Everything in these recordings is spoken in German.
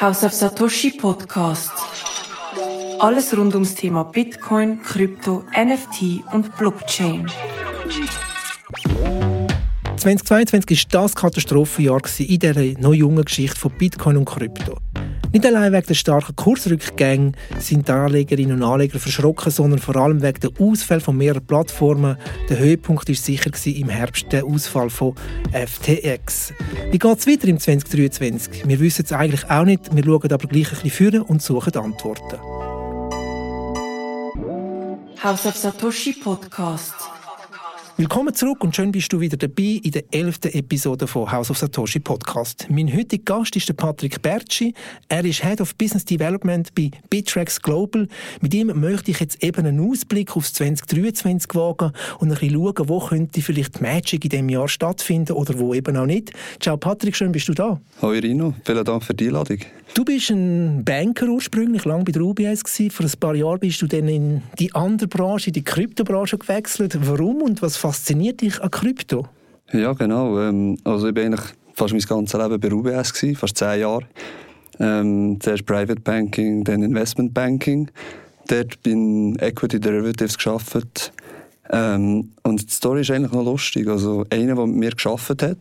House of Satoshi Podcast. Alles rund ums Thema Bitcoin, Krypto, NFT und Blockchain. 2022 war das Katastrophenjahr in dieser noch jungen Geschichte von Bitcoin und Krypto. Nicht allein wegen der starken Kursrückgänge sind die Anlegerinnen und Anleger verschrocken, sondern vor allem wegen der Ausfall von mehreren Plattformen. Der Höhepunkt war sicher im Herbst der Ausfall von FTX. Wie geht es weiter im 2023? Wir wissen es eigentlich auch nicht, wir schauen aber gleich ein bisschen führen und suchen Antworten. House of Satoshi Podcast. Willkommen zurück und schön bist du wieder dabei in der elften Episode von House of Satoshi Podcast. Mein heutiger Gast ist der Patrick Bertschi. Er ist Head of Business Development bei Bittrex Global. Mit ihm möchte ich jetzt eben einen Ausblick aufs 2023 wagen und ein bisschen schauen, wo könnte vielleicht Magic in diesem Jahr stattfinden oder wo eben auch nicht. Ciao Patrick, schön bist du da. Hallo Rino, vielen Dank für die Einladung. Du bist ein Banker ursprünglich, lange bei der UBS gewesen. Vor ein paar Jahren bist du dann in die andere Branche, in die Kryptobranche gewechselt. Warum und was fasziniert dich an Krypto? Ja, genau. Ähm, also ich war eigentlich fast mein ganzes Leben bei der UBS, gewesen, fast zehn Jahre. Ähm, zuerst Private Banking, dann Investment Banking. Dort bin Equity Derivatives gearbeitet. Ähm, und die Story ist eigentlich noch lustig. Also einer, der mit mir gearbeitet hat,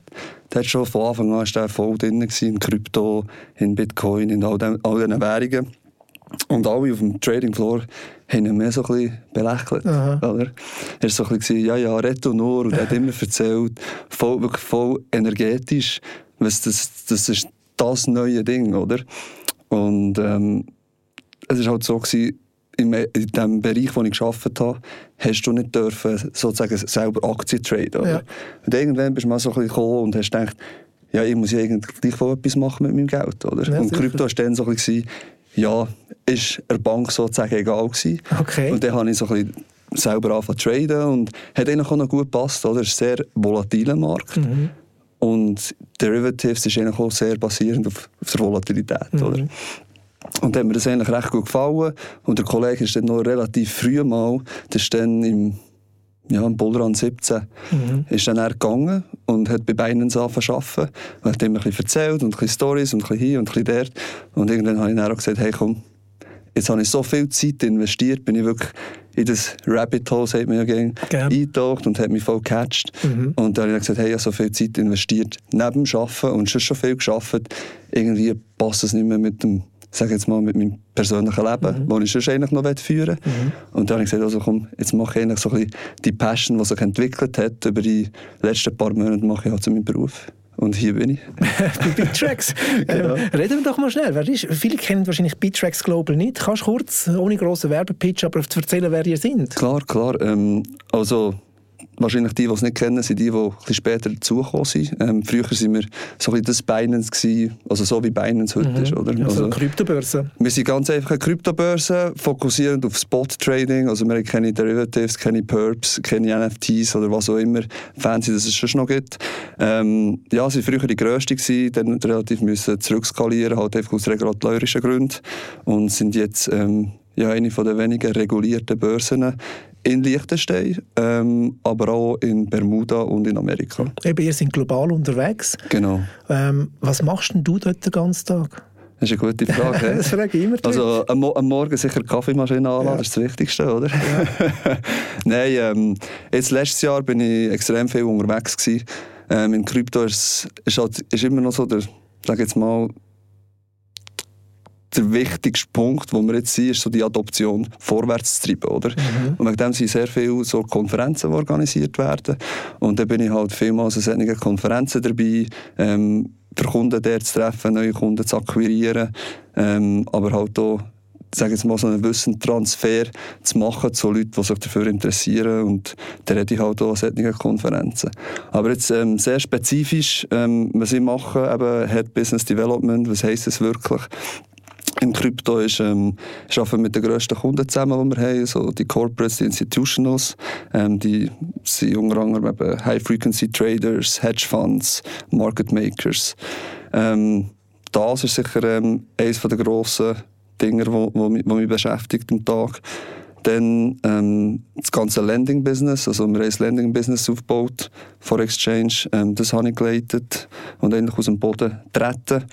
der hat schon von Anfang an ist voll drin in Krypto, in Bitcoin, in all, den, all diesen Währungen. Und alle auf dem Trading Floor haben ihn mehr so ein bisschen belächelt. Oder? Er war so ein bisschen, ja, ja, Reto nur. Und er hat immer erzählt, voll, wirklich voll energetisch, was das, das ist das neue Ding, oder? Und ähm, es war halt so, gewesen, in dem Bereich, wo ich gearbeitet habe, hast du nicht dürfen, sozusagen selber Aktien traden. Ja. Und irgendwann bist du mal so ein bisschen gekommen und hast gedacht, ja, ich muss ja eigentlich gleich etwas machen mit meinem Geld. Oder? Ja, und Krypto war dann so ein bisschen, ja, ist der Bank sozusagen egal gewesen. Okay. Und dann habe ich so ein bisschen selber angefangen zu traden und hat eigentlich auch noch gut gepasst. Oder? Es ist ein sehr volatiler Markt. Mhm. Und Derivatives ist eigentlich auch sehr basierend auf, auf der Volatilität. Mhm. Oder? Und hat mir das eigentlich recht gut gefallen. Und der Kollege ist dann noch relativ früh mal, das ist dann im, ja, im Bullrun 17, mhm. ist dann er gegangen und hat bei angefangen zu arbeiten. Und hat ihm ein bisschen erzählt und ein bisschen Stories und ein bisschen hier und ein bisschen dort. Und irgendwann habe ich dann auch gesagt, hey komm, jetzt habe ich so viel Zeit investiert, bin ich wirklich in das Rabbit Hole, sagt man ja gerne, eingetaucht und hat mich voll gecatcht. Mhm. Und dann habe ich gesagt, hey, ich habe so viel Zeit investiert neben dem Arbeiten und schon schon viel geschafft. Irgendwie passt es nicht mehr mit dem sage jetzt mal, mit meinem persönlichen Leben, mhm. das ich eigentlich noch führen will. Mhm. Und dann habe ich gesagt, also komm, jetzt mache ich eigentlich so ein bisschen die Passion, die sich entwickelt hat, über die letzten paar Monate mache ich halt zu meinem Beruf. Und hier bin ich. Bei genau. ähm, reden wir doch mal schnell. Wer ist? Viele kennen wahrscheinlich Bittracks Global nicht. Kannst du kurz, ohne grossen Werbepitch, aber erzählen, wer ihr sind? Klar, klar. Ähm, also wahrscheinlich die, die es nicht kennen, sind die, die ein bisschen später dazugekommen sind. Ähm, früher waren wir so ein das Binance, gewesen, also so wie Binance heute mhm. ist. Oder? Also, also Kryptobörse. Wir sind ganz einfach eine Kryptobörse, fokussierend auf Spot-Trading. Also wir haben keine Derivatives, keine Perps, keine NFTs oder was auch immer fancy, dass es schon noch gibt. Ähm, ja, sie waren früher die grösste, gewesen, dann relativ müssen zurückskalieren, halt einfach aus regulatorischen Gründen und sind jetzt ähm, ja, eine der wenigen regulierten Börsen in Liechtenstein, ähm, aber auch in Bermuda und in Amerika. Eben, ihr seid global unterwegs. Genau. Ähm, was machst denn du dort den ganzen Tag? Das ist eine gute Frage. das frage ich immer. Also am, am, Morgen sicher die Kaffeemaschine anladen, ja. das ist das Wichtigste, oder? Ja. Nein, ähm, jetzt letztes Jahr bin ich extrem viel unterwegs gewesen. Ähm, in Krypto ist, ist, halt, ist immer noch so der, sag jetzt mal, der wichtigste Punkt, wo wir jetzt sind, ist so die Adoption vorwärts zu treiben, oder? Mhm. Und wegen dem sind sehr viele so Konferenzen, die organisiert werden. Und da bin ich halt vielmals an solchen Konferenzen dabei, ähm, für Kunden dort zu treffen, neue Kunden zu akquirieren, ähm, aber halt auch sage jetzt mal, so einen Wissentransfer zu machen zu Leuten, die sich dafür interessieren. Und da rede ich halt auch an solchen Konferenzen. Aber jetzt ähm, sehr spezifisch, ähm, was ich mache, eben Head Business Development, was heisst das wirklich? In Krypto ist, ähm, arbeiten mit den grössten Kunden zusammen, die wir haben, so die Corporates, die Institutionals, ähm, die sind unter anderem High-Frequency-Traders, Hedgefonds, Market Makers. Ähm, das ist sicher ähm, eines der grossen Dinge, die wo, wo, wo mich beschäftigt am Tag. Dann ähm, das ganze Lending-Business, also wir haben ein Lending-Business aufgebaut vor Exchange, ähm, das habe ich geleitet und endlich aus dem Boden treten.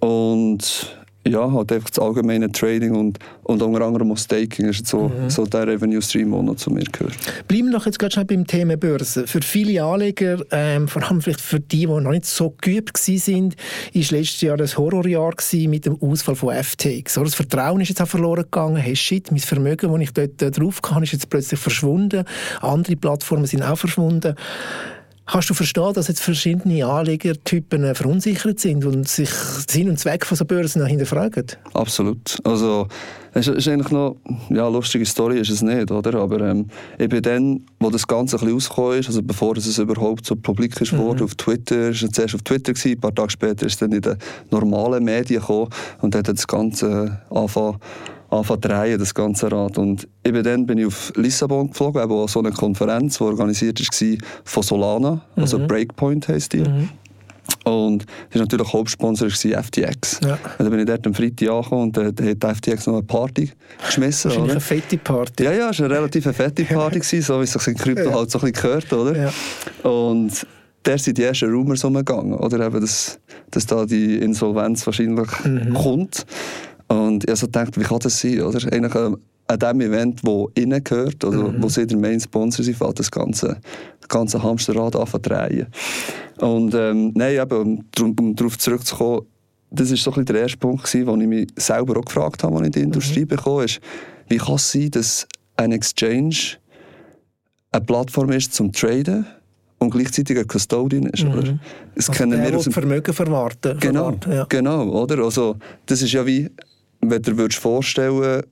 Und ja, halt einfach das allgemeine Trading und, und unter anderem auch Staking ist so, mhm. so der Revenue Stream, der noch zu mir gehört. Bleiben wir noch jetzt gerade schon beim Thema Börse. Für viele Anleger, ähm, vor allem vielleicht für die, die noch nicht so geübt sind, ist letztes Jahr ein Horrorjahr mit dem Ausfall von FTX. Das Vertrauen ist jetzt auch verloren gegangen. Hey, shit, mein Vermögen, das ich dort äh, drauf kann, ist jetzt plötzlich verschwunden. Andere Plattformen sind auch verschwunden. Kannst du verstehen, dass jetzt verschiedene Anlegertypen äh, verunsichert sind und sich Sinn und Zweck von so Börsen hinterfragen? Absolut. Also, es ist eigentlich noch, ja, eine lustige Story ist es nicht, oder? Aber ähm, ich bin dann, wo das Ganze ein bisschen rausgekommen ist, also bevor es überhaupt so publik ist mhm. auf Twitter, ist es zuerst auf Twitter gewesen, ein paar Tage später ist es dann in den normalen Medien gekommen und dann hat das Ganze angefangen anfangen drehen, das ganze Rad. Und eben dann bin ich auf Lissabon geflogen, eben so eine Konferenz, die organisiert war von Solana, also mhm. Breakpoint heisst die. Mhm. Und das war natürlich Hauptsponsor war FTX. Ja. dann bin ich dort am Freitag angekommen und dann hat FTX noch eine Party geschmissen. Wahrscheinlich eine fette Party. Ja, ja, es war eine relativ fette Party, gewesen, so wie es sich in Krypto ja. halt so ein bisschen gehört, oder? Ja. Und der sind die ersten Rumors umgegangen, oder eben, dass, dass da die Insolvenz wahrscheinlich mhm. kommt. Und ich habe so gedacht, wie kann das sein? Oder? Eigentlich äh, an dem Event, wo innen gehört, also mhm. wo sie der Main Sponsor sind, fällt das ganze, ganze Hamsterrad an zu drehen. Und ähm, nein, eben, um, um darauf zurückzukommen, das war so ein der erste Punkt, gewesen, wo ich mich selber auch gefragt habe, als ich in die Industrie mhm. bekomme, ist, wie kann es sein, dass ein Exchange eine Plattform ist zum Traden und gleichzeitig ein Custodian ist. Mhm. Oder? Das also kennen der, wir aus dem Vermögen verwarten. Genau, verwarten, ja. genau oder? Also, das ist ja wie wenn du dir vorstellen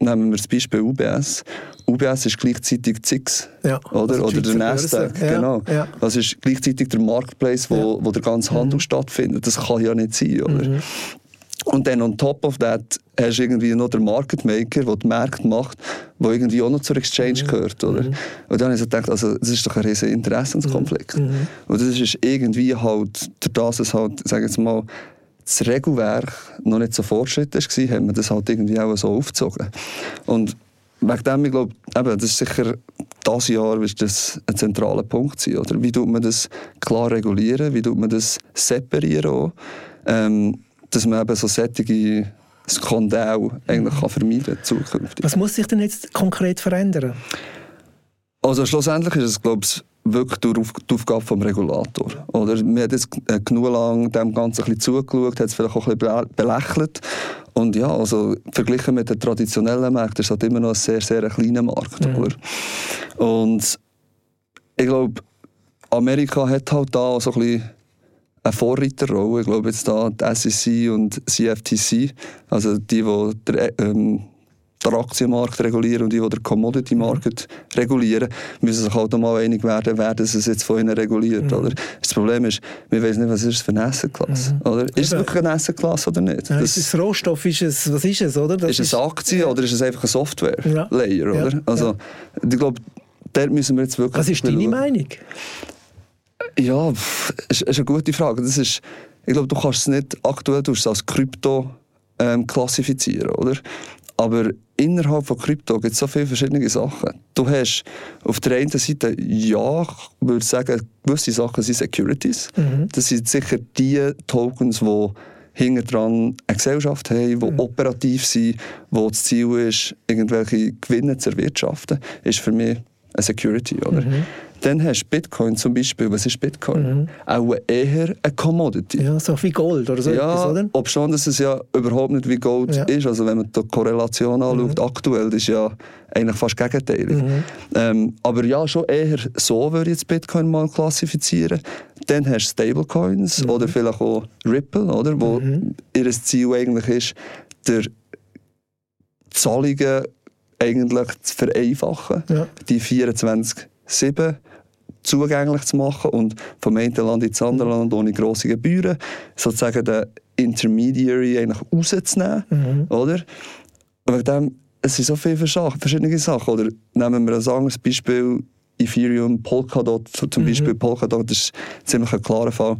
nehmen wir das Beispiel UBS. UBS ist gleichzeitig ZIX, ja, oder? Also oder der Nasdaq, ja, genau. Ja. Das ist gleichzeitig der Marketplace, wo, wo der ganze Handel mhm. stattfindet. Das kann ja nicht sein, oder? Mhm. Und dann on top of that hast du irgendwie noch den Market Maker, der die Märkte macht, der irgendwie auch noch zur Exchange mhm. gehört, oder? Mhm. Und dann habe ich so gedacht, also, das ist doch ein riesiger Interessenskonflikt. Mhm. Und das ist irgendwie halt, durch das es halt, sagen wir mal, das Regelwerk noch nicht so fortschrittlich war, haben wir das halt irgendwie auch so aufgezogen. Und wegen dem, ich glaube, eben, das ist sicher dieses Jahr wird das ein zentraler Punkt sein. Oder? Wie tut man das klar regulieren? Wie tut man das separieren? Auch? Ähm, dass man eben so solche Skandale eigentlich kann vermeiden kann Was muss sich denn jetzt konkret verändern? Also schlussendlich ist es, glaube ich, wirklich durch die Aufgabe des Regulators. Oder? Wir haben jetzt äh, genug lang dem Ganzen ein bisschen zugeschaut, hat es vielleicht auch ein bisschen belächelt. Und ja, also verglichen mit den traditionellen Märkten ist es halt immer noch ein sehr, sehr kleiner Markt. Mhm. Oder? Und ich glaube, Amerika hat halt da so ein bisschen eine Vorreiterrolle. Ich glaube jetzt da die SEC und CFTC, also die, die der, ähm, den Aktienmarkt regulieren und die, die den Commodity Market regulieren, müssen sich halt mal einig werden, wer das jetzt von ihnen reguliert. Mhm. Oder? Das Problem ist, wir wissen nicht, was ist es für eine Assetklasse. Mhm. Oder? Ist es wirklich eine Assetklasse oder nicht? Ja, das, ist es Rohstoff? Ist es, was ist es? Oder? Das ist es Aktie ja. oder ist es einfach ein Software-Layer? Ja. Oder? Also, ich glaube, dort müssen wir jetzt wirklich... Was ist deine Meinung? Ja, das ist eine gute Frage. Das ist, ich glaube, du kannst es nicht aktuell als Krypto ähm, klassifizieren, oder? Aber innerhalb von Krypto gibt es so viele verschiedene Sachen. Du hast auf der einen Seite, ja, ich würde sagen, gewisse Sachen sind Securities. Mhm. Das sind sicher die Tokens, die hinter dran eine Gesellschaft haben, die mhm. operativ sind, wo das Ziel ist, irgendwelche Gewinne zu erwirtschaften, ist für mich eine Security. Oder? Mhm. Dann hast du Bitcoin zum Beispiel. Was ist Bitcoin? Mhm. Auch eher eine Commodity. Ja, so wie Gold oder so ja, etwas, oder? Ob schon, dass es ja überhaupt nicht wie Gold ja. ist. Also wenn man die Korrelation anschaut, mhm. aktuell, ist ja eigentlich fast gegenteilig. Mhm. Ähm, aber ja, schon eher so würde ich jetzt Bitcoin mal klassifizieren. Dann hast du Stablecoins mhm. oder vielleicht auch Ripple, oder? wo mhm. ihr Ziel eigentlich ist, der Zahlungen eigentlich zu vereinfachen. Ja. Die 24-7 zugänglich zu machen und vom einen Land ins andere mhm. Land ohne grosse Gebühren sozusagen den Intermediary eigentlich rauszunehmen, mhm. oder? Wegen dem, es sind so viele verschiedene Sachen, oder? Nehmen wir ein anderes Beispiel, Ethereum, Polkadot zum mhm. Beispiel. Polkadot ist ziemlich ein klarer Fall.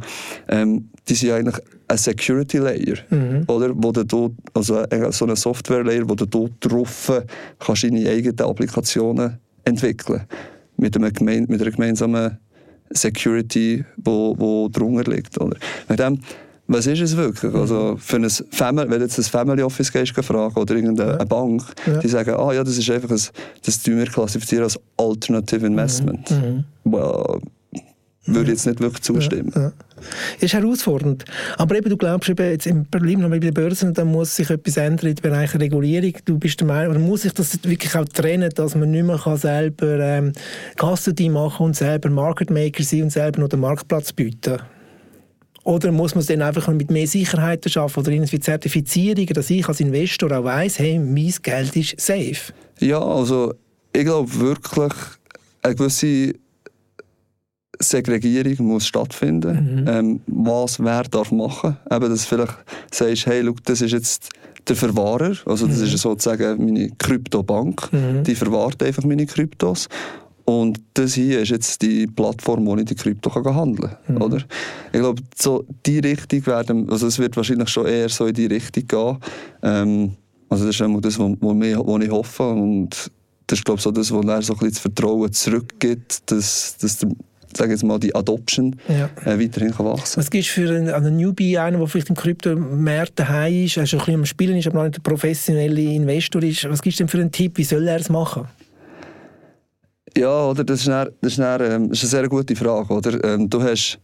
Ähm, die sind eigentlich ein Security Layer, mhm. oder? Wo du dort, also so eine Software Layer, wo du dort drauf kannst deine eigenen Applikationen entwickeln mit, einem gemein, mit einer gemeinsamen Security, wo, wo drunter liegt. Oder? Mit dem, was ist es wirklich? Also für ein Family, wenn du jetzt ein Family Office gehst, fragen oder irgendeine Ja. Bank, Ja. die sagen, ah ja, das ist einfach ein, das tun wir klassifizieren als Alternative Investment. Mhm. Well, würde jetzt nicht wirklich zustimmen. Ja. Ist herausfordernd. Aber eben, du glaubst eben, jetzt im Problem noch bei den Börsen, da muss sich etwas ändern im Bereich Regulierung. Du bist der Meinung, oder muss sich das wirklich auch trennen, dass man nicht mehr kann selber ähm, Custody machen und selber Market Maker sein und selber noch den Marktplatz bieten? Oder muss man es dann einfach mit mehr Sicherheiten schaffen oder irgendwie Zertifizierungen, dass ich als Investor auch weiss, hey, mein Geld ist safe? Ja, also ich glaube wirklich, eine gewisse Segregierung muss stattfinden. Ähm, was wer darf machen. Eben, dass du vielleicht sagst, hey, schau, das ist jetzt der Verwahrer, also das ist sozusagen meine Kryptobank, die verwahrt einfach meine Kryptos. Und das hier ist jetzt die Plattform, wo ich die Krypto kann handeln kann. Oder? Ich glaube, so die Richtung werden, also es wird wahrscheinlich schon eher so in die Richtung gehen. Ähm, also das ist einmal das, was ich hoffe. Und das ist, glaube ich, so das, was dann so ein bisschen das Vertrauen zurückgibt, dass, dass der, sag ich jetzt mal, die Adoption Ja. äh, weiterhin kann wachsen Was gibst du für einen, einen Newbie, einen, der vielleicht im Kryptomarkt daheim ist, also ein bisschen am Spielen ist, aber noch nicht der professionelle Investor ist, was gibst du denn für einen Tipp, wie soll er es machen? Ja, oder? Das ist, dann, das, ist dann, ähm, das ist eine sehr gute Frage. Oder? Ähm, du hast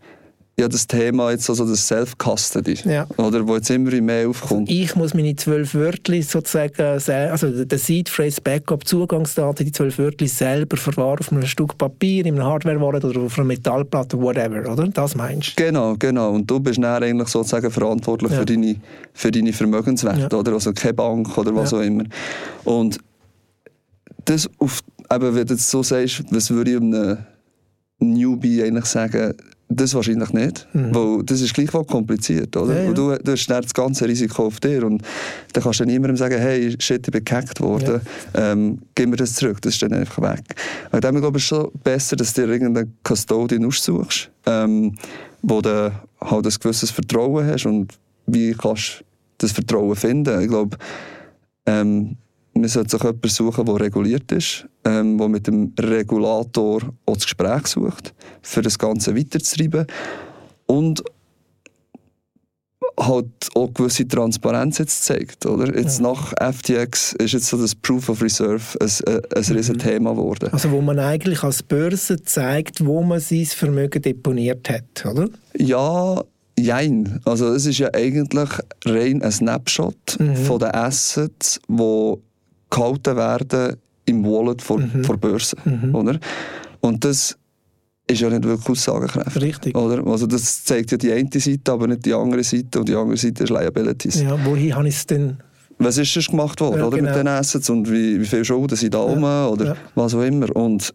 ja das Thema jetzt also das Self-Custody, Ja. oder, wo jetzt immer mehr aufkommt. Ich muss meine zwölf Wörter sozusagen, also der Seed Phrase Backup Zugangsdaten, die zwölf Wörter selber verwahren auf einem Stück Papier, in einer Hardware-Wallet oder auf einer Metallplatte, whatever, oder? Das meinst du? Genau, genau. Und du bist dann eigentlich sozusagen verantwortlich Ja. für, deine, für deine Vermögenswerte, Ja. oder? Also keine Bank oder was auch immer. Und das auf, eben, wenn du jetzt so sagst, was würde ich einem Newbie eigentlich sagen, das wahrscheinlich nicht. Weil das ist gleichwohl kompliziert, oder? Mhm. Ja, ja. Du, du hast das ganze Risiko auf dir und dann kannst du niemandem sagen, hey, shit, ich bin gehackt worden, ähm, gib mir das zurück, das ist dann einfach weg. Und dann glaube ich es schon besser, dass du dir irgendeinen Custodian aussuchst, ähm, wo du halt ein gewisses Vertrauen hast und wie kannst du das Vertrauen finden. Ich glaube, ähm, man sollte sich jemanden suchen, der reguliert ist, ähm, der mit dem Regulator auch das Gespräch sucht, für das Ganze weiterzutreiben und halt auch gewisse Transparenz jetzt zeigt. Oder? Jetzt nach FTX ist jetzt so das Proof of Reserve ein, ein, ein riesen Thema geworden. Also wo man eigentlich als Börse zeigt, wo man sein Vermögen deponiert hat, oder? Ja, jein. Also es ist ja eigentlich rein ein Snapshot von den Assets, die gehalten werden im Wallet von der Börse. Oder? Und das ist ja nicht wirklich aussagekräftig. Richtig. Oder? Also das zeigt ja die eine Seite, aber nicht die andere Seite. Und die andere Seite ist Liabilities. Ja, wohin habe ich es denn? Was ist sonst gemacht worden Ja, oder, genau. mit den Assets und wie, wie viele Schulden sind da rum oder ja. was auch immer. Und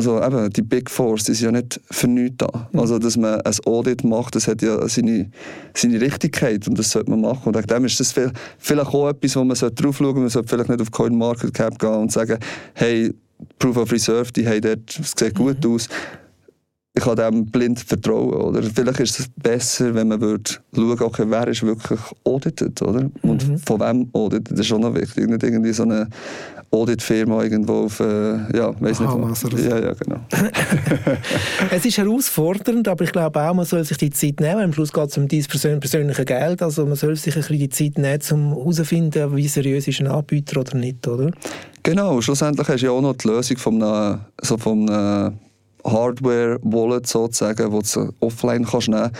also eben, die Big die sind ja nicht für nichts da. Mhm. Also, dass man ein Audit macht, das hat ja seine, seine Richtigkeit und das sollte man machen. Und dem ist das viel, vielleicht auch etwas, wo man drauf schauen sollte. Man sollte vielleicht nicht auf CoinMarketCap gehen und sagen, hey, Proof of Reserve, die haben dort, es sieht gut Mhm. aus. Ich kann dem blind vertrauen. Oder? Vielleicht ist es besser, wenn man würde schauen okay, wer ist wirklich audited, oder? Und Mhm. von wem audited, das ist schon noch wichtig. Nicht irgendwie so eine Auditfirma irgendwo auf, äh, ja, weiß nicht so. Ja, ja, genau. Es ist herausfordernd, aber ich glaube auch, man soll sich die Zeit nehmen. Am Schluss geht es um dein persön persönliche Geld. Also man soll sich ein bisschen die Zeit nehmen, um herauszufinden, wie seriös ist ein Anbieter oder nicht, oder? Genau, schlussendlich hast du ja auch noch die Lösung von einem, so von einem Hardware-Wallet sozusagen, wo du offline kannst nehmen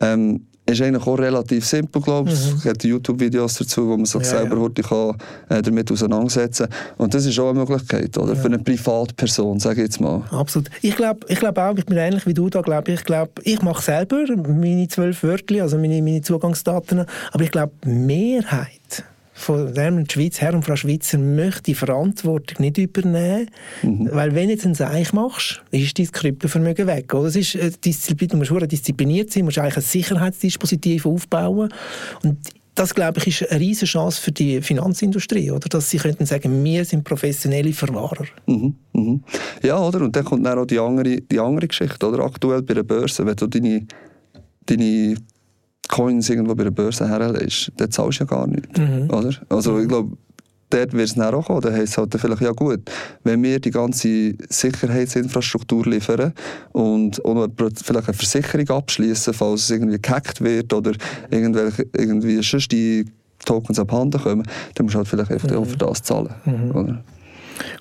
ähm, ist eigentlich auch relativ simpel, glaube ich. Es gibt YouTube-Videos dazu, wo man sich Ja, selber ja. heute kann, äh, damit auseinandersetzen kann. Und das ist auch eine Möglichkeit, oder? Für eine Privatperson, sage ich jetzt mal. Absolut. Ich glaube ich glaub auch, ich bin ähnlich wie du da, glaube ich. glaube, ich mache selber meine zwölf Wörter, also meine, meine Zugangsdaten, aber ich glaube, Mehrheit von der Schweiz, Herr und Frau Schweizer, möchte die Verantwortung nicht übernehmen, weil wenn jetzt ein Seich machst, ist dein Kryptovermögen weg. Oder? Es ist äh, Disziplin, du musst diszipliniert sein, du musst eigentlich ein Sicherheitsdispositiv aufbauen und das, glaube ich, ist eine riesige Chance für die Finanzindustrie, oder? dass sie könnten sagen, wir sind professionelle Verwahrer. Mhm, mhm. Ja, oder? Und dann kommt dann auch die andere, die andere Geschichte, oder? Aktuell bei der Börse, wenn du deine, deine Coins irgendwo bei der Börse herlegst, dann zahlst du ja gar nichts, oder? Also ich glaube, dort wird es dann auch kommen. Dann heisst es halt vielleicht, ja gut, wenn wir die ganze Sicherheitsinfrastruktur liefern und noch vielleicht eine Versicherung abschließen, falls es irgendwie gehackt wird oder irgendwelche, irgendwie sonst die Tokens abhanden kommen, dann musst du halt vielleicht einfach mhm. für das zahlen. Mhm. Oder?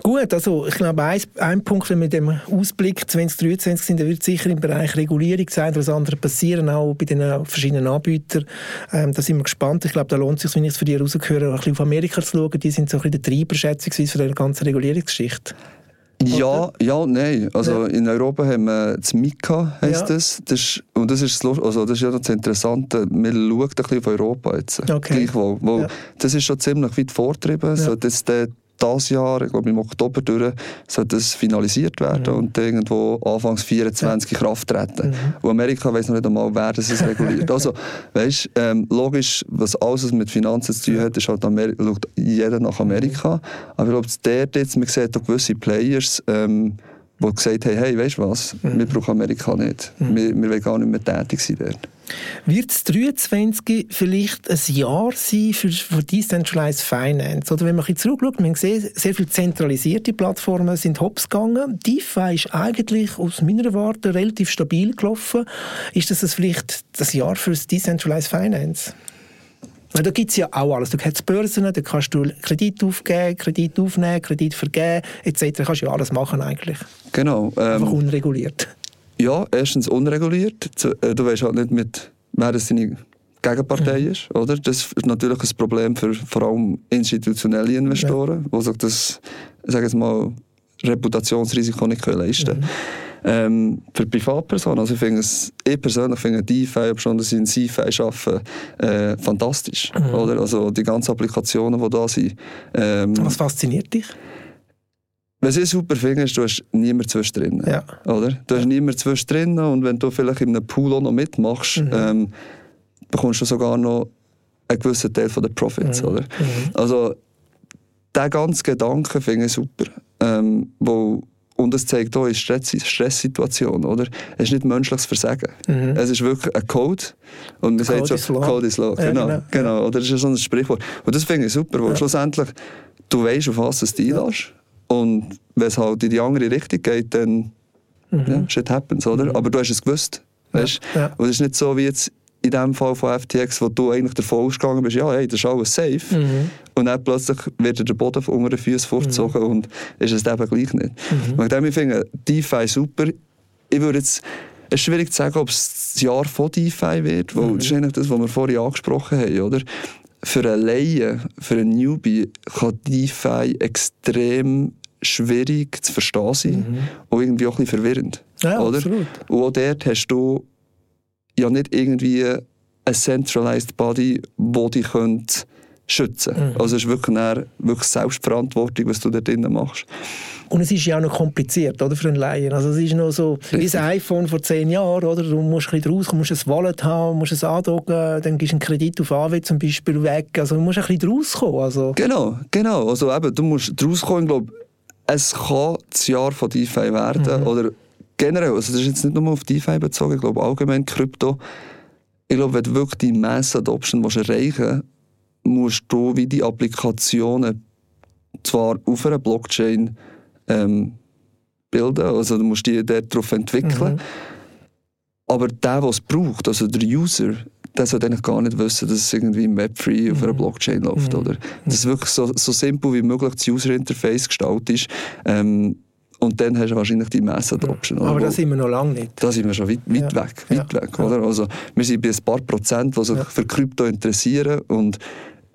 Gut, also ich glaube, ein, ein Punkt mit dem Ausblick 2023 sind, wird sicher im Bereich Regulierung sein, das andere passieren, auch bei den verschiedenen Anbietern. Ähm, da sind wir gespannt. Ich glaube, da lohnt es sich, wenn ich es für die rausgehöre, ein bisschen auf Amerika zu schauen. Die sind so ein bisschen der Treiber, schätzungsweise, für diese ganze Regulierungsgeschichte. Ja, ja, nein. Also ja. in Europa haben wir das Mika, heisst ja. das. das ist, und das ist, also das ist ja das Interessante. Man schaut ein bisschen auf Europa jetzt. Okay. Gleichwohl. Weil ja. Das ist schon ziemlich weit vorgetrieben. So, dass der dieses Jahr, ich glaube im Oktober durch, sollte das finalisiert werden mhm. und irgendwo Anfangs 24 in Kraft treten. Mhm. Und Amerika weiß noch nicht einmal, wer das es reguliert. also, weißt, ähm, logisch, was alles mit Finanzen zu tun hat, ist halt Ameri schaut jeder nach Amerika. Mhm. Aber ich glaube, dort jetzt, man sieht auch gewisse Players, ähm, die gesagt haben, hey, weißt du was, mhm. wir brauchen Amerika nicht. Mhm. Wir, wir wollen gar nicht mehr tätig sein dort. Wird es 23 vielleicht ein Jahr sein für, für Decentralized Finance? Oder wenn man ein bisschen zurückschaut, man sieht, sehr viele zentralisierte Plattformen sind hops gegangen. DeFi ist eigentlich aus meiner Warte relativ stabil gelaufen. Ist das vielleicht das Jahr für das Decentralized Finance? Weil da gibt es ja auch alles. Du hast Börsen, da kannst du Kredit aufgeben, Kredit aufnehmen, Kredit vergeben, etc. Du kannst ja alles machen eigentlich. Genau. Ähm, Einfach unreguliert. Ja, erstens unreguliert. Äh, du weißt halt nicht, mit, wer das deine Gegenpartei mhm. ist. Oder? Das ist natürlich ein Problem für vor allem institutionelle Investoren, ja. die sich das, sag jetzt mal, Reputationsrisiko nicht leisten können. Mhm. Ähm, für Privatpersonen, also ich, finde es, ich persönlich finde DeFi, ob schon, sie in CeFi arbeiten, äh, fantastisch. Mhm. Oder? Also die ganzen Applikationen, die da sind. Ähm, Was fasziniert dich? Was ich super finde, ist, du hast niemanden zwischendrin. Ja. Oder? Du hast niemanden zwischendrin und wenn du vielleicht in einem Pool auch noch mitmachst, mhm. ähm, bekommst du sogar noch einen gewissen Teil der Profits. Mhm. Oder? Mhm. Also, diesen ganzen Gedanken finde ich super. Ähm, wo, und es zeigt auch eine Stress Stresssituation, oder? Es ist nicht menschliches Versagen. Mhm. Es ist wirklich ein Code. Und man sagt so, Code is law. Ja, genau, genau. genau. Oder das ist so ein Sprichwort. Und das finde ich super, weil ja. schlussendlich du weißt, auf was du einlässt. Und wenn es halt in die andere Richtung geht, dann mhm. ja, shit happens, oder? Mhm. Aber du hast es gewusst. Weißt? Ja. Ja. Und es ist nicht so wie jetzt in dem Fall von FTX, wo du eigentlich davon ausgegangen bist, ja, hey, das ist alles safe. Mhm. Und dann plötzlich wird dir der Boden unter den Füßen vorgezogen mhm. und ist es eben gleich nicht. Mhm. Und ich finde DeFi super. Ich würde jetzt, es ist schwierig zu sagen, ob es das Jahr von DeFi wird, weil mhm. das ist eigentlich das, was wir vorhin angesprochen haben, oder? Für einen Laien, für einen Newbie kann DeFi extrem schwierig zu verstehen sein mhm. und irgendwie auch ein bisschen verwirrend. Ja, oder? absolut. Und auch dort hast du ja nicht irgendwie ein centralized body, das dich schützen. Mhm. Also es ist wirklich, eine, wirklich Selbstverantwortung, was du da drinnen machst. Und es ist ja auch noch kompliziert, oder, für einen Laien. Also es ist noch so wie das iPhone vor zehn Jahren, oder? Du musst ein bisschen rauskommen, musst ein Wallet haben, musst es andocken, dann gibst du einen Kredit auf AW zum Beispiel weg. Also du musst ein bisschen rauskommen. Also. Genau, genau. Also eben, du musst rauskommen, ich glaube, es kann das Jahr von DeFi werden, mhm. oder generell, also das ist jetzt nicht nur auf DeFi bezogen, ich glaube allgemein Krypto. Ich glaube, wenn du wirklich die Mass Adoption erreichen willst, musst du wie die Applikationen zwar auf einer Blockchain ähm, bilden, also du musst die darauf entwickeln, mhm. aber der, der es braucht, also der User, der sollte eigentlich gar nicht wissen, dass es irgendwie im Web3 auf einer mhm. Blockchain läuft. Mhm. Oder? Dass es wirklich so, so simpel wie möglich das User-Interface gestaltet ist. Ähm, und dann hast du wahrscheinlich die Mass-Adoption. Aber da sind wir noch lange nicht. Da sind wir schon weit, weit ja. weg. Weit ja. weg oder? Also, wir sind bei ein paar Prozent, die sich ja. für Krypto interessieren. Und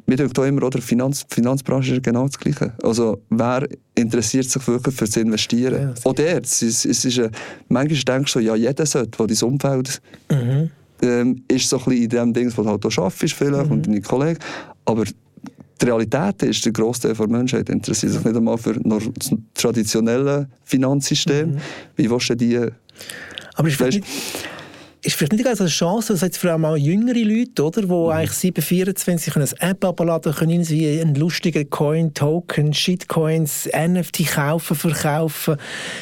wir denken da immer, oder? Die Finanz, Finanzbranche ist genau das Gleiche. Also, wer interessiert sich wirklich für das Investieren? Ja, Auch der. Es ist, es ist, manchmal denkst du, ja, jeder sollte, der dein Umfeld mhm. Ähm, ist so ein bisschen in dem Ding, was du halt auch arbeitest, vielleicht, mhm. und deine Kollegen. Aber die Realität ist, der Großteil der Menschheit interessiert sich nicht einmal für das traditionelle Finanzsystem. Mhm. Wie willst du die... Aber ich weißt, ist vielleicht nicht eine Chance, dass jetzt vor allem auch jüngere Leute, oder, die mhm. eigentlich 7, 24 können eine App abladen können, irgendwie einen lustigen Coin, Token, Shitcoins, NFT kaufen, verkaufen,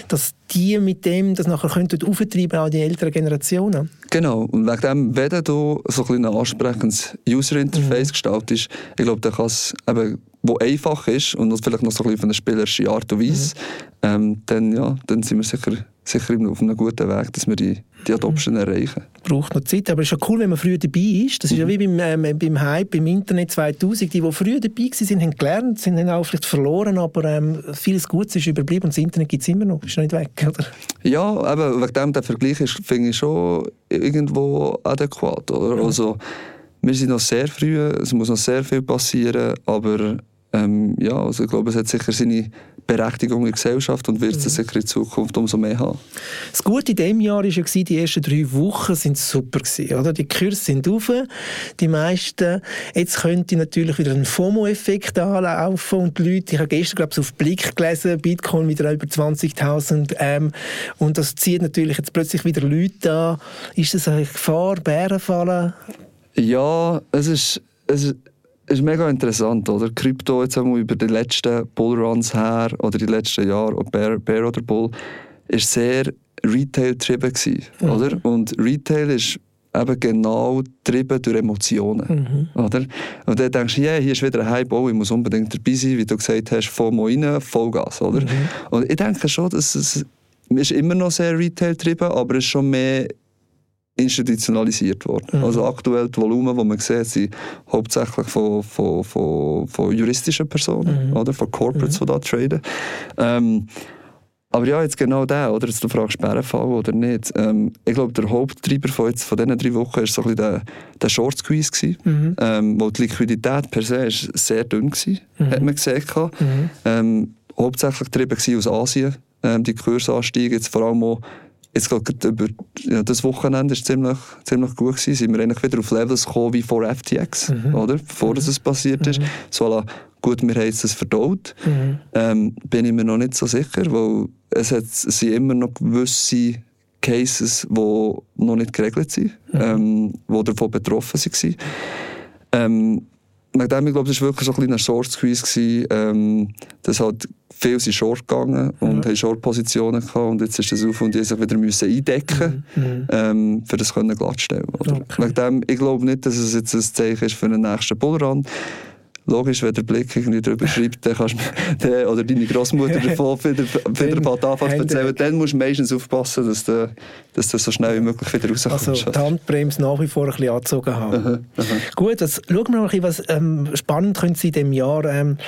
dass die mit dem das nachher könnten auftreiben auch die älteren Generationen. Genau, und wegen dem, wenn du so ein, ein ansprechendes User-Interface mhm. gestaltest, ich glaube, dann kann es eben wo einfach ist und das vielleicht noch so ein bisschen auf eine spielerische Art und Weise, mhm. ähm, dann, ja, dann sind wir sicher, sicher auf einem guten Weg, dass wir die, die Adoption mhm. erreichen. Braucht noch Zeit, aber es ist ja cool, wenn man früher dabei ist. Das ist ja mhm. wie beim, ähm, beim Hype, im Internet 2000. Die, die früher dabei waren, haben gelernt, sind haben auch vielleicht verloren, aber ähm, vieles Gutes ist überblieben und das Internet gibt es immer noch. Ist noch nicht weg, oder? Ja, aber wegen dem der Vergleich ist, finde ich schon irgendwo adäquat. Oder? Also, wir sind noch sehr früh, es muss noch sehr viel passieren, aber ähm, ja, also ich glaube, es hat sicher seine Berechtigung in der Gesellschaft und wird es mhm. sicher in Zukunft umso mehr haben. Das Gute in diesem Jahr war ja, die ersten drei Wochen sind super gewesen, oder? Die Kurse sind auf, die meisten. Jetzt könnte natürlich wieder ein FOMO-Effekt anlaufen und die Leute, ich habe gestern glaube ich auf Blick gelesen, Bitcoin wieder über 20'000 ähm, und das zieht natürlich jetzt plötzlich wieder Leute an. Ist das eine Gefahr, Bären fallen? Ja, es ist, es ist ist mega interessant, oder? Krypto jetzt einmal über die letzten Bullruns her oder die letzten Jahre, ob Bear, Bear oder Bull, ist sehr Retail-getrieben mhm. oder? Und Retail ist eben genau getrieben durch Emotionen, mhm. oder? Und dann denkst du, yeah, hier ist wieder ein Hype, oh, ich muss unbedingt dabei sein, wie du gesagt hast, FOMO rein, Vollgas, oder? Mhm. Und ich denke schon, dass es ist immer noch sehr Retail-getrieben, aber es ist schon mehr institutionalisiert worden. Mhm. Also aktuell die Volumen, die man sieht, sind hauptsächlich von, von, von, von juristischen Personen, mhm. oder? von Corporates, mhm. die da traden. Ähm, aber ja, jetzt genau der, oder? Jetzt du fragst Bärenfall oder nicht. Ähm, ich glaube, der Haupttreiber von, jetzt, von diesen drei Wochen war so ein bisschen der, der Short Squeeze gewesen, mhm. ähm, wo die Liquidität per se ist sehr dünn war, mhm. hat man gesehen. Mhm. Ähm, hauptsächlich getrieben aus Asien, ähm, die Kursanstiege, jetzt vor allem auch jetzt gerade über ja, das Wochenende ist ziemlich, ziemlich gut gewesen. Sind wir eigentlich wieder auf Levels gekommen wie vor FTX, mhm. oder? Bevor mhm. das passiert ist. Mhm. So, gut, wir haben es verdaut. Mhm. Ähm, bin ich mir noch nicht so sicher, weil es, hat, es sind immer noch gewisse Cases, die noch nicht geregelt sind, mhm. ähm, die davon betroffen waren. Ähm, ich glaube, es war wirklich so ein kleiner Short-Squeeze. Ähm, das hat viel sind short gegangen und ja. haben Short-Positionen gehabt und jetzt ist das auf und die sich wieder müssen eindecken mhm. mhm. ähm, für das können glattstellen. Oder? Okay. Dem, ich glaube nicht, dass es jetzt ein Zeichen ist für den nächsten Bullrun. Logisch, wenn der Blick irgendwie darüber schreibt, dann kannst du, oder deine Großmutter davon wieder, wieder ein paar Tage erzählen, dann musst du meistens aufpassen, dass du, dass du so schnell wie möglich wieder rauskommst. Also die Handbremse nach wie vor ein bisschen angezogen haben. Aha, aha. Gut, das, schauen wir mal, ein bisschen, was ähm, spannend könnte in diesem Jahr. Ähm,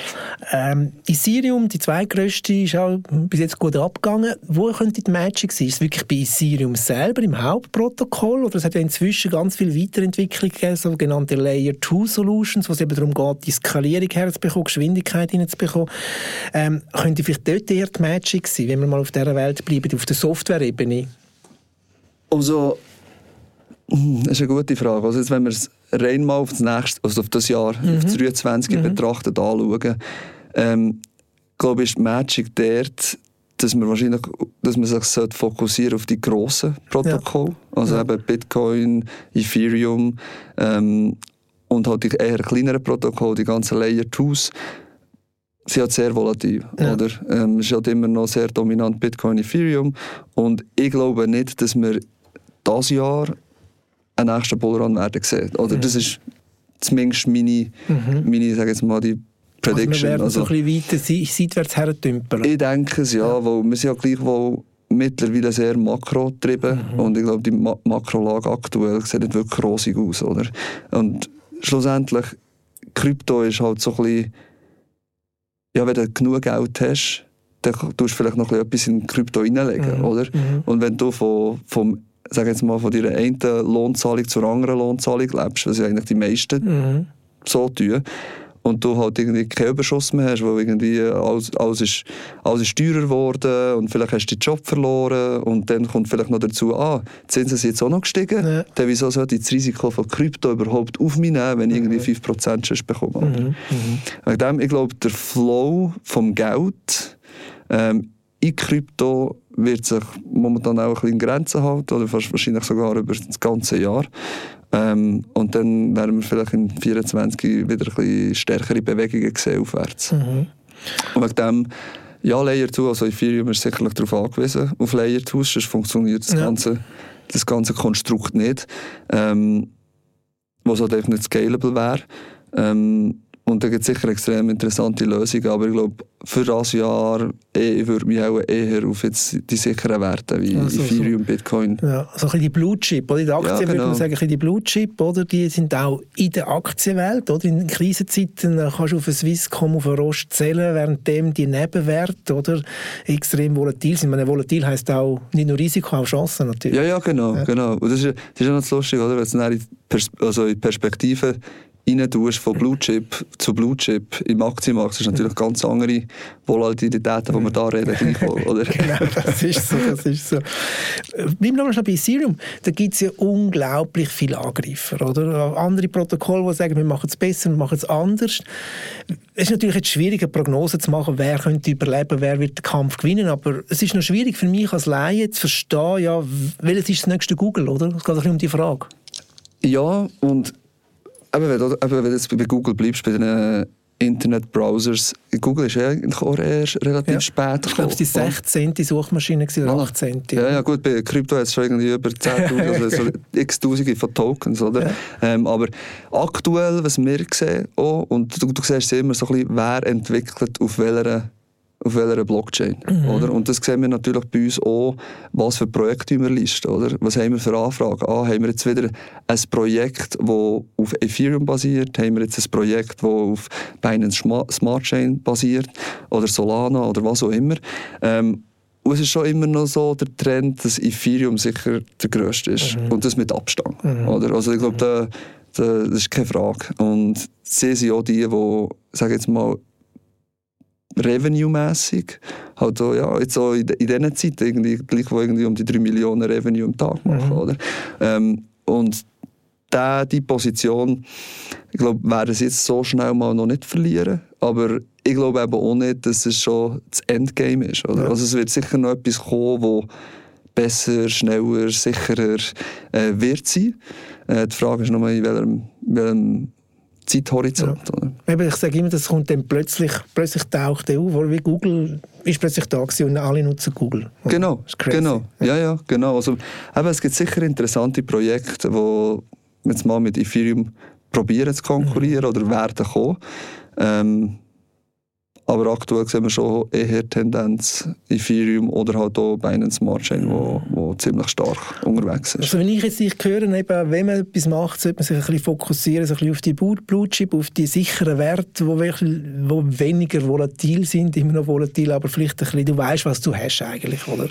ähm, Ethereum, die zweitgrößte, ist auch bis jetzt gut abgegangen. Wo könnte die Magic sein? Ist es wirklich bei Ethereum selber, im Hauptprotokoll? Oder es hat ja inzwischen ganz viel Weiterentwicklung gegeben, sogenannte Layer 2 Solutions, wo es eben darum geht, die Skalierung herzubekommen, Geschwindigkeit hineinzubekommen. Ähm, könnte vielleicht dort eher die Magic sein, wenn wir mal auf dieser Welt bleiben, auf der Software-Ebene? Also, hm, das ist eine gute Frage. Also jetzt, wenn wir es rein mal auf das, nächste, also auf das Jahr, mhm. auf 23 mhm. betrachtet, anschauen, ähm, glaube ich, ist die Magic dort, dass man wahrscheinlich, dass man sich fokussieren auf die grossen Protokolle, ja. also ja. eben Bitcoin, Ethereum ähm, und halt die eher kleineren Protokolle, die ganzen Layer 2s, sie hat sehr volatil, ja. oder? Ähm, es ist halt immer noch sehr dominant Bitcoin, Ethereum und ich glaube nicht, dass wir dieses Jahr einen nächsten Bullrun werden sehen. Oder mhm. das ist zumindest meine, mhm. meine sage jetzt mal, die Prediction. Also wir werden also, so ein bisschen weiter seitwärts hertümpeln. Ich denke es, ja, ja. weil wir sind ja gleichwohl mittlerweile sehr makro-getrieben mhm. und ich glaube, die Ma Makrolage aktuell sieht nicht wirklich rosig aus, oder? Und schlussendlich, Krypto ist halt so ein bisschen, ja, wenn du genug Geld hast, dann tust du vielleicht noch etwas in Krypto reinlegen, mhm. oder? Mhm. Und wenn du von, vom sag jetzt mal, von deiner einen Lohnzahlung zur anderen Lohnzahlung lebst, was ja eigentlich die meisten mhm. so tun, und du halt irgendwie keinen Überschuss mehr hast, weil irgendwie alles, alles, ist, alles ist teurer geworden und vielleicht hast du den Job verloren und dann kommt vielleicht noch dazu, ah, die Zinsen sind jetzt auch noch gestiegen, ja. dann wieso sollte ich das Risiko von Krypto überhaupt auf mich nehmen, wenn ich irgendwie 5% schon bekomme? Mhm. Mhm. Dem, ich glaube, der Flow vom Geld ähm, in Krypto wird sich momentan auch ein bisschen in Grenzen halten, oder fast wahrscheinlich sogar über das ganze Jahr. Ähm, und dann werden wir vielleicht in 2024 wieder ein bisschen stärkere Bewegungen sehen aufwärts. Mhm. Und wegen dem, ja, Layer 2, also Ethereum ist sicherlich darauf angewiesen, auf Layer 2, sonst funktioniert das, ja. ganze, das ganze Konstrukt nicht, ähm, was halt einfach nicht scalable wäre. Ähm, und da gibt es sicher extrem interessante Lösungen, aber ich glaube, für das Jahr eh, würde mich auch eher auf jetzt die sicheren Werte wie also, Ethereum, so, Bitcoin. Ja, so ein bisschen die Blue Chip, oder? In der Aktien ja, genau. würde man sagen, die Blue Chip, oder? Die sind auch in der Aktienwelt, oder? In Krisenzeiten kannst du auf ein Swisscom, auf einen Rost zählen, währenddem die Nebenwerte, oder? Extrem volatil sind. Ich meine, volatil heisst auch nicht nur Risiko, auch Chancen natürlich. Ja, ja, genau, ja. genau. Und das ist, das ist ja noch lustig, oder? Wenn du in, Pers also in Perspektive rein tust von Blue Chip zu Blue Chip im Aktienmarkt, das ist natürlich ganz andere Volatilitäten, die wir da reden. oder? genau, das ist so. Das ist so. Bleiben wir nochmal bei Ethereum. Da gibt es ja unglaublich viele Angreifer. Oder? Andere Protokolle, die sagen, wir machen es besser, wir machen es anders. Es ist natürlich jetzt schwierig, eine Prognose zu machen, wer könnte überleben, wer wird den Kampf gewinnen. Aber es ist noch schwierig für mich als Laie zu verstehen, ja, welches ist das nächste Google, oder? Es geht ein bisschen um die Frage. Ja, und aber wenn, du, wenn du jetzt bei Google bleibst, bei den Internetbrowsers, Google ist eigentlich auch erst relativ ja. spät Ich glaube, es war die 16. Suchmaschine oder 18. Ja, ja, gut, bei Krypto hat es schon irgendwie über 10'000, also x Tausende von Tokens, oder? Ja. Ähm, aber aktuell, was wir sehen, auch, und du, du siehst immer so ein bisschen, wer entwickelt auf welcher auf welcher Blockchain. Mhm. Oder? Und das sehen wir natürlich bei uns auch, was für Projekte wir listen. Oder? Was haben wir für Anfragen? Ah, haben wir jetzt wieder ein Projekt, das auf Ethereum basiert? Haben wir jetzt ein Projekt, das auf Binance Smart Chain basiert? Oder Solana oder was auch immer? Ähm, und es ist schon immer noch so der Trend, dass Ethereum sicher der grösste ist. Mhm. Und das mit Abstand. Mhm. Oder? Also ich glaube, da, da, das ist keine Frage. Und sie sind auch die, die, sage jetzt mal, revenue-mässig, halt auch, ja, jetzt auch in, in diesen Zeiten irgendwie, gleich wo irgendwie um die 3 Millionen Revenue am Tag machen, mhm. oder? Ähm, und der, die Position, ich glaube, werden sie jetzt so schnell mal noch nicht verlieren, aber ich glaube eben auch nicht, dass es schon das Endgame ist, oder? Ja. Also es wird sicher noch etwas kommen, wo besser, schneller, sicherer äh, wird sein. Äh, die Frage ist nochmal, in welchem, welchem Zeithorizont. Ja. ich sage immer, das kommt dann plötzlich, plötzlich taucht der auf, wie Google ist plötzlich da und alle nutzen Google. Genau, genau, ja, ja, genau. Also, eben, es gibt sicher interessante Projekte, die jetzt mal mit Ethereum probieren zu konkurrieren mhm. oder werden kommen. Ähm, aber aktuell sehen wir schon eher Tendenz Ethereum oder halt auch Binance Smart Chain, wo, wo ziemlich stark unterwegs ist. Also wenn ich jetzt dich höre, eben, wenn man etwas macht, sollte man sich ein bisschen fokussieren so ein bisschen auf die Blue Chip, auf die sicheren Werte, wo, wo weniger volatil sind, immer noch volatil, aber vielleicht ein bisschen, du weißt, was du hast eigentlich, oder?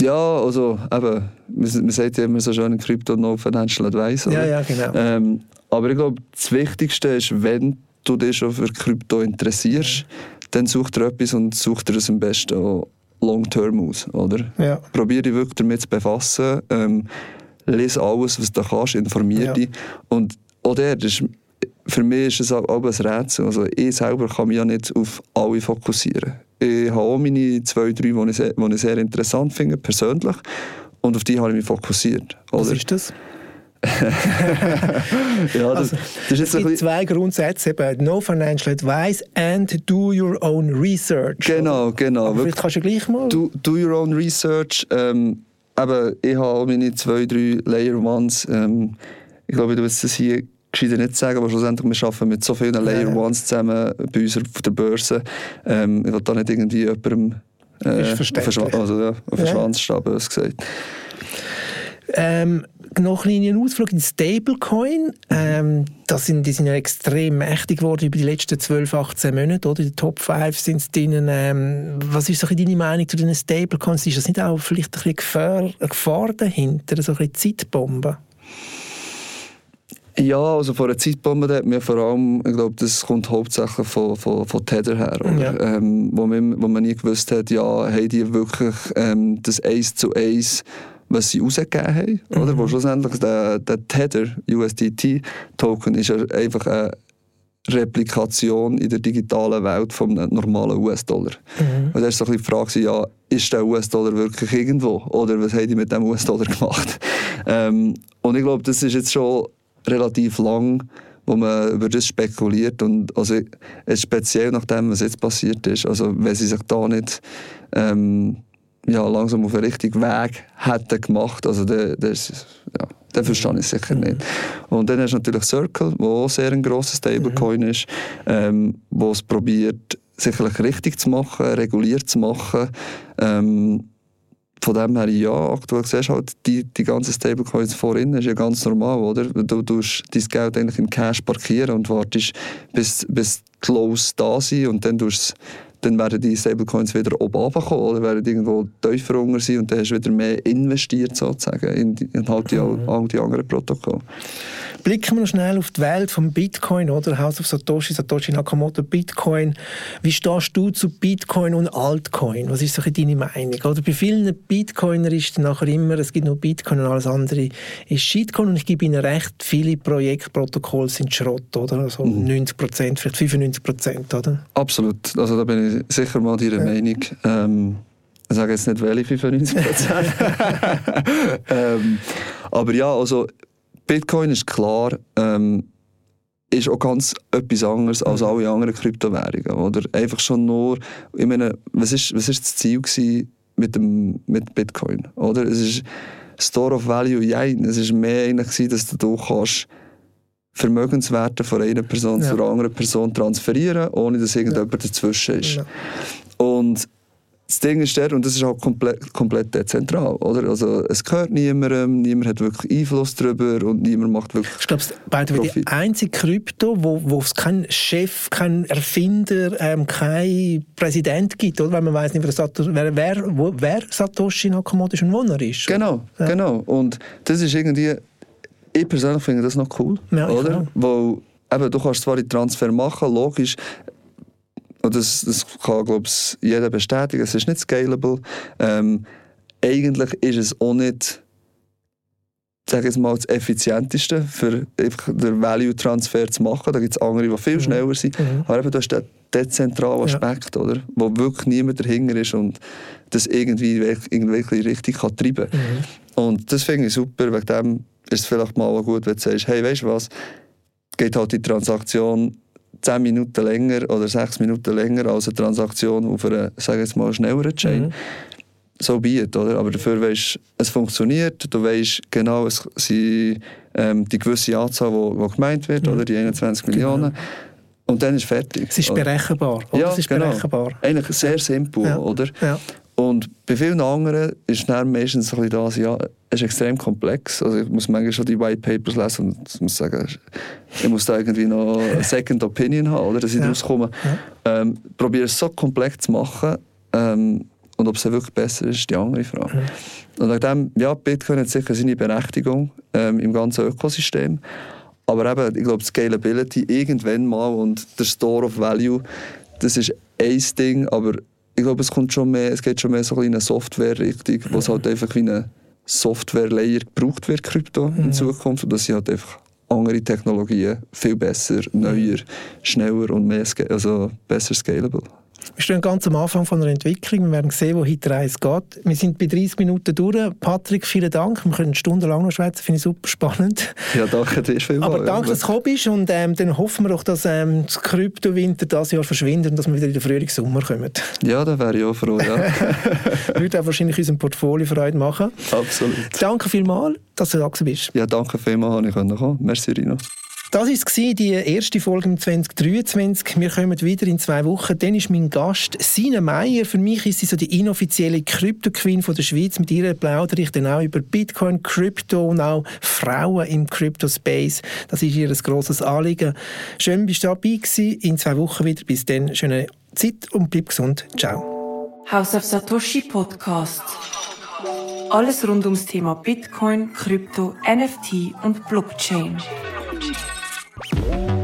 Ja, also eben, man, man sagt ja immer so schön in Krypto no financial advice. Oder? Ja, ja, genau. Ähm, aber ich glaube, das Wichtigste ist, wenn du dich schon für Krypto interessierst, dann such dir etwas und such dir es am besten auch long-term aus. Oder? Ja. Probier dich wirklich damit zu befassen. Ähm, lese alles, was du kannst, informier ja. dich. Und auch der, das ist, für mich ist es auch ein Rätsel. Also ich selber kann mich ja nicht auf alle fokussieren. Ich habe auch meine zwei, drei, die ich sehr, die ich sehr interessant finde, persönlich. Und auf die habe ich mich fokussiert. Oder? Was ist das? ja, das, also, das es gibt zwei Grundsätze, eben No Financial Advice and Do Your Own Research. Genau, genau. Aber vielleicht kannst du gleich mal... Do, do Your Own Research. Ähm, eben, ich habe meine zwei, drei Layer Ones. Ähm, ich glaube, du willst es hier gescheiter nicht sagen, aber schlussendlich, wir arbeiten mit so vielen Layer. Ones zusammen bei uns auf der Börse. Ähm, ich will da nicht irgendwie jemandem äh, auf den, also, ja, auf den ja. Schwanz stehen, bös gesagt. Ähm, noch einen Ausflug in Stablecoin. Ähm, das sind, die sind ja extrem mächtig geworden über die letzten 12, 18 Monate. Oder? Die Top 5 sind es drinnen. Ähm, was ist so deine Meinung zu den Stablecoins? Ist das nicht auch vielleicht ein bisschen Gefahr, eine Gefahr dahinter, so ein bisschen Zeitbombe? Ja, also von einer Zeitbombe hat mir vor allem, ich glaube, das kommt hauptsächlich von, von, von Tether her, Ja. Ähm, wo, man, wo man nie gewusst hat, ja, haben die wirklich ähm, das Eins zu Eins was sie rausgegeben haben. Mhm. Oder? Wo schlussendlich der, der Tether, USDT-Token, ist einfach eine Replikation in der digitalen Welt vom normalen US-Dollar. Mhm. Und da ist so ein die Frage, ja, ist der US-Dollar wirklich irgendwo? Oder was haben die mit dem US-Dollar gemacht? ähm, und ich glaube, das ist jetzt schon relativ lang, wo man über das spekuliert und also speziell nach dem, was jetzt passiert ist, also wenn sie sich da nicht ähm, ja, langsam auf den richtigen Weg hätten gemacht. Also das, das, ja, dann verstehe ich sicher mhm. nicht. Und dann hast du natürlich Circle, wo auch sehr ein grosser Stablecoin mhm. ist, ähm, wo es probiert, sicherlich richtig zu machen, reguliert zu machen. Ähm, von dem her, ja, aktuell siehst du halt die, die ganzen Stablecoins vorhin, ist ja ganz normal, oder? Du tust dein Geld eigentlich in Cash parkieren und wartest, bis, bis die Lows da sind und dann tust dann werden die Stablecoins wieder oben runterkommen oder werden irgendwo tiefer runter sein und dann hast du wieder mehr investiert sozusagen in, in halt die, mhm. all die anderen Protokolle. Blicken wir noch schnell auf die Welt vom Bitcoin oder House of Satoshi, Satoshi Nakamoto, Bitcoin. Wie stehst du zu Bitcoin und Altcoin? Was ist so deine Meinung? Oder bei vielen Bitcoiner ist dann nachher immer, es gibt nur Bitcoin und alles andere ist Shitcoin und ich gebe ihnen recht, viele Projektprotokolle sind Schrott, oder? Also mhm. 90 Prozent, vielleicht 95 Prozent, oder? Absolut. Also da bin ich sicher mal deiner ja. Meinung. Ähm, ich sage jetzt nicht welche 95 Prozent. ähm, aber ja, also Bitcoin ist klar, ähm, ist auch ganz etwas anderes als mhm. alle anderen Kryptowährungen. Oder einfach schon nur, ich meine, was ist, was ist das Ziel mit, dem, mit Bitcoin? Oder? Es ist Store of Value, ja, es ist mehr eigentlich, dass du kannst Vermögenswerte von einer Person ja. zur anderen Person transferieren, ohne dass irgendjemand ja. dazwischen ist. Ja. Und das Ding ist der, und das ist auch komplett, komplett dezentral, oder? Also es gehört niemandem, niemand hat wirklich Einfluss darüber und niemand macht wirklich Ich glaube, es die einzige Krypto, wo, wo es keinen Chef, keinen Erfinder, ähm, keinen Präsident gibt, oder? Weil man weiß nicht, wer, Satoshi, wer, wer, wer Satoshi Nakamoto ist und wo er ist. Genau, ja. genau. Und das ist irgendwie, ich persönlich finde das noch cool, ja, oder? Weil eben, du kannst zwar die Transfer machen, logisch, und das, das kann, glaube ich, jeder bestätigen. Es ist nicht scalable. Ähm, eigentlich ist es auch nicht sage jetzt mal, das Effizienteste, für den Value-Transfer zu machen. Da gibt es andere, die viel mhm. schneller sind. Mhm. Aber eben, du hast den dezentralen Aspekt, ja. oder? wo wirklich niemand dahinter ist und das irgendwie irgendwie richtig kann treiben kann. Mhm. Und das finde ich super. Wegen dem ist es vielleicht mal gut, wenn du sagst, hey, weißt du was, geht halt die Transaktion 10 Minuten länger oder 6 Minuten länger als eine Transaktion auf einer, sage jetzt mal, schnelleren Chain. Mhm. So bietet, oder? Aber dafür weißt es funktioniert, du weißt genau, es sind ähm, die gewisse Anzahl, die gemeint wird, mhm. oder die 21 genau. Millionen. Und dann ist fertig. Es ist berechenbar. Oder? Ja, es ist genau. berechenbar. Eigentlich sehr simpel, ja. oder? Ja. Und bei vielen anderen ist dann meistens ein das, ja, es ist extrem komplex. Also ich muss manchmal schon die White Papers lesen und muss sagen, ich muss da irgendwie noch eine Second Opinion haben, oder, dass ich ja. rauskomme. Ja. Ähm, probiere es so komplex zu machen ähm, und ob es wirklich besser ist, ist die andere Frage. Ja. Und nachdem, ja, Bitcoin hat sicher seine Berechtigung ähm, im ganzen Ökosystem. Aber eben, ich glaube, Scalability irgendwann mal und der Store of Value, das ist ein Ding, aber ich glaube, es, kommt schon mehr, es geht schon mehr so in eine Software-Richtung, wo es halt einfach wie eine Software-Layer gebraucht wird, Krypto in mhm. Zukunft. Und dass sie halt einfach andere Technologien viel besser, neuer, schneller und mehr, also besser scalable. Wir stehen ganz am Anfang von der Entwicklung. Wir werden sehen, wo heute die Reise geht. Wir sind bei 30 Minuten durch. Patrick, vielen Dank. Wir können stundenlang noch schwätzen. Finde ich super spannend. Ja, danke dir vielmals. Aber danke, dass du gekommen bist. Und ähm, dann hoffen wir doch, dass ähm, das Kryptowinter dieses Jahr verschwindet und dass wir wieder in den Frühlingssommer kommen. Ja, da wäre ich auch froh. Ja. Würde auch wahrscheinlich unserem Portfolio Freude machen. Absolut. Danke vielmals, dass du da bist. Ja, danke vielmals, dass ich kommen Merci, Rino. Das war die erste Folge im 2023. Wir kommen wieder in zwei Wochen. Dann ist mein Gast Sina Meier. Für mich ist sie so die inoffizielle Krypto-Queen der Schweiz. Mit ihr plaudere ich dann auch über Bitcoin, Krypto und auch Frauen im Crypto-Space. Das ist ihr ein grosses Anliegen. Schön, dass du dabei gewesen. In zwei Wochen wieder. Bis dann. Schöne Zeit und bleib gesund. Ciao. House of Satoshi Podcast. Alles rund ums Thema Bitcoin, Krypto, NFT und Blockchain. Música